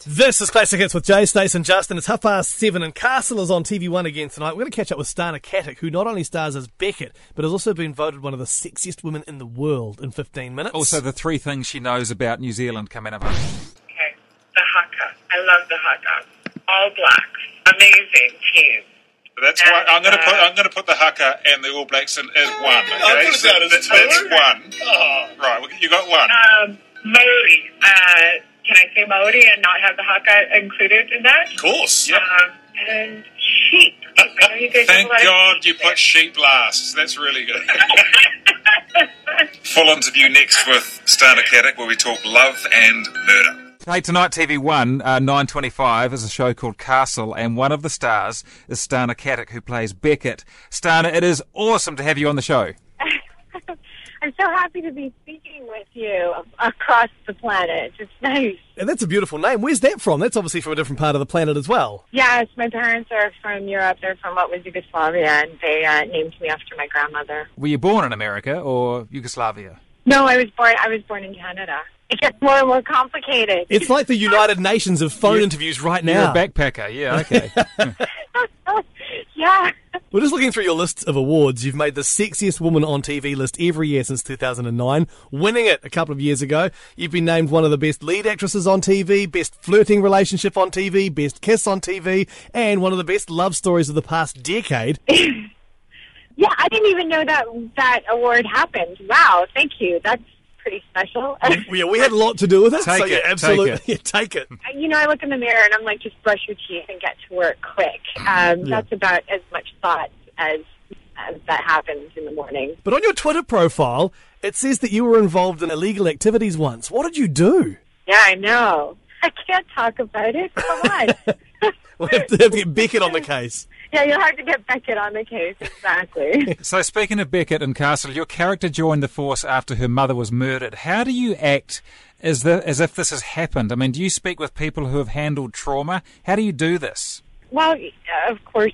This is Classic Hits with Jase, Stace and Justin. It's half past seven and Castle is on TV1 again tonight. We're going to catch up with Stana Katic, who not only stars as Beckett, but has also been voted one of the sexiest women in the world in 15 minutes. Also, the three things she knows about New Zealand coming up. Okay, the haka. I love the haka. All blacks. Amazing team. That's why I'm going to put I'm going to put the haka and the All Blacks in as one. Okay, I'll put it so down as that's, that's one. Oh. Right, well, you got one. Um, Maori. Uh, can I say Maori and not have the haka included in that? Of course. Yep. Um, and sheep. I know you guys have Thank a lot of God you put sheep last. That's really good. Full interview next with Stana Katic, where we talk love and murder. Hey, tonight TV1, uh, 9.25 is a show called Castle, and one of the stars is Stana Katic, who plays Beckett. Stana, it is awesome to have you on the show. I'm so happy to be speaking with you across the planet. It's nice. and that's a beautiful name. Where's that from? That's obviously from a different part of the planet as well. Yes, my parents are from Europe. They're from what was Yugoslavia, and they uh, named me after my grandmother. Were you born in America or Yugoslavia? No, I was born. I was born in Canada. It gets more and more complicated. It's like the United Nations of phone You- interviews right You're now. a backpacker, yeah, okay. yeah. We're just looking through your lists of awards. You've made the sexiest woman on TV list every year since 2009, winning it a couple of years ago. You've been named one of the best lead actresses on TV, best flirting relationship on TV, best kiss on TV, and one of the best love stories of the past decade. Yeah, I didn't even know that that award happened. Wow, thank you. That's pretty special. yeah, we had a lot to do with it. Take so it, yeah, take absolutely. it. Yeah, take it. you know, I look in the mirror and I'm like, just brush your teeth and get to work quick. Um, That's about as much thought as, as that happens in the morning. But on your Twitter profile, it says that you were involved in illegal activities once. What did you do? Yeah, I know. I can't talk about it. Come on. We'll have to, have to get Beckett on the case. yeah, you'll have to get Beckett on the case. Exactly. so, speaking of Beckett and Castle, your character joined the force after her mother was murdered. How do you act as, the, as if this has happened? I mean, do you speak with people who have handled trauma? How do you do this? well, of course,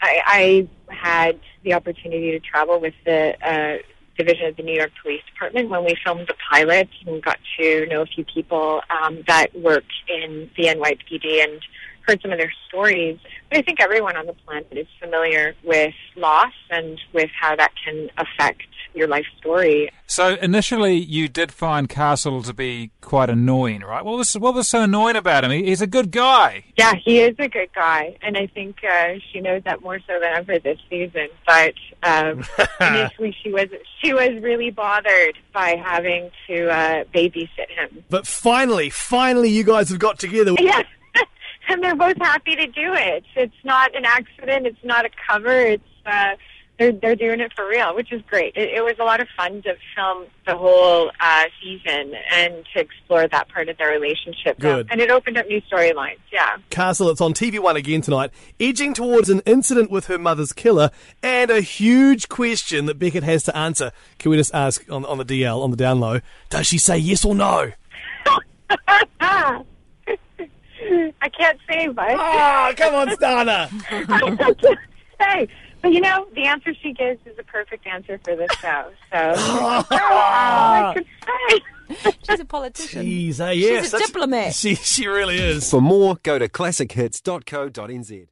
I, I had the opportunity to travel with the uh, division of the New York Police Department when we filmed the pilot and got to know a few people um, that work in the NYPD and heard some of their stories. But I think everyone on the planet is familiar with loss and with how that can affect your life story. So, initially, you did find Castle to be quite annoying, right? What was, what was so annoying about him? He's a good guy. Yeah, he is a good guy, and I think uh, she knows that more so than ever this season. But um, initially, she was she was really bothered by having to uh, babysit him. But finally, finally, you guys have got together. Yeah, and they're both happy to do it. It's not an accident. It's not a cover. It's uh, they're they're doing it for real, which is great. It, it was a lot of fun to film the whole uh, season and to explore that part of their relationship. Good. and it opened up new storylines. Yeah. Castle, it's on TV1 again tonight, edging towards an incident with her mother's killer and a huge question that Beckett has to answer. Can we just ask on, on the DL, on the down low, does she say yes or no? I can't say, but Oh, come on, Stana! I can't say. But you know, the answer she gives is the perfect answer for this show. So that's all I could say. She's a politician. Jeez, eh, yes. She's a diplomat. She, she really is. For more, go to classichits.co.nz.